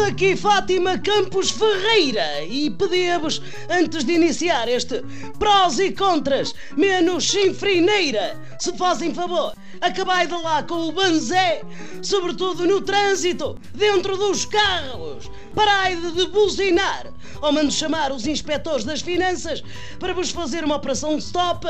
Daqui Fátima Campos Ferreira! E pedi-vos, antes de iniciar este prós e contras, menos chinfrineira, se fazem favor, acabai de lá com o banzé, sobretudo no trânsito, dentro dos carros, parai de buzinar, ou mando chamar os inspectores das finanças para vos fazer uma operação stop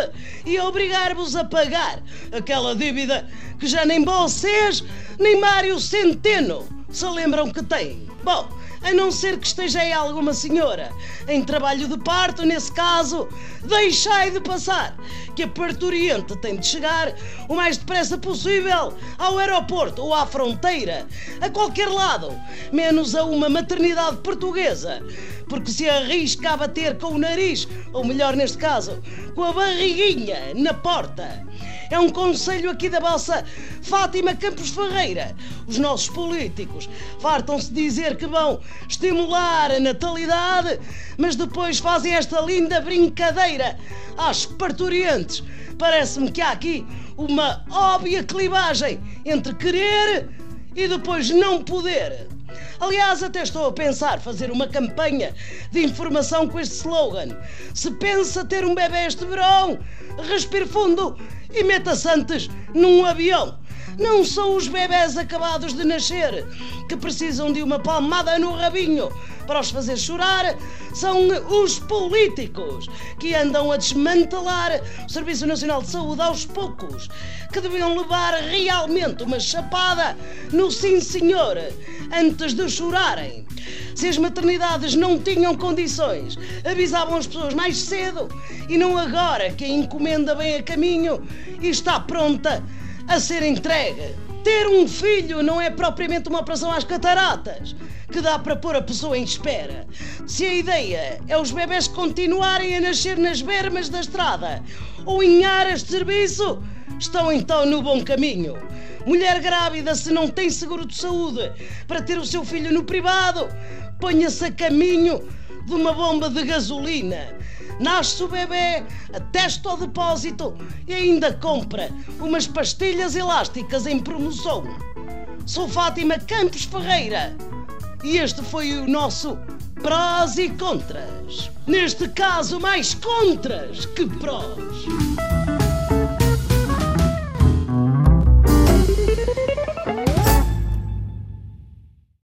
e obrigar-vos a pagar aquela dívida que já nem vocês, nem Mário Centeno se lembram que têm. Bom, a não ser que esteja aí alguma senhora em trabalho de parto, nesse caso, deixai de passar, que a parturiente tem de chegar o mais depressa possível ao aeroporto ou à fronteira, a qualquer lado, menos a uma maternidade portuguesa, porque se arrisca a bater com o nariz, ou melhor neste caso, com a barriguinha na porta. É um conselho aqui da vossa Fátima Campos Ferreira. Os nossos políticos fartam-se dizer que vão estimular a natalidade, mas depois fazem esta linda brincadeira às parturientes. Parece-me que há aqui uma óbvia clivagem entre querer e depois não poder. Aliás, até estou a pensar fazer uma campanha de informação com este slogan. Se pensa ter um bebê este verão, respire fundo e meta-se antes num avião. Não são os bebés acabados de nascer que precisam de uma palmada no rabinho para os fazer chorar, são os políticos que andam a desmantelar o Serviço Nacional de Saúde aos poucos, que deviam levar realmente uma chapada no sim senhor antes de chorarem. Se as maternidades não tinham condições, avisavam as pessoas mais cedo e não agora que a encomenda vem a caminho e está pronta a ser entregue. Ter um filho não é propriamente uma operação às cataratas que dá para pôr a pessoa em espera. Se a ideia é os bebés continuarem a nascer nas bermas da estrada ou em áreas de serviço, estão então no bom caminho. Mulher grávida, se não tem seguro de saúde para ter o seu filho no privado, ponha-se a caminho de uma bomba de gasolina. Nasce o bebê, atesta o depósito e ainda compra umas pastilhas elásticas em promoção. Sou Fátima Campos Ferreira e este foi o nosso prós e contras. Neste caso, mais contras que prós.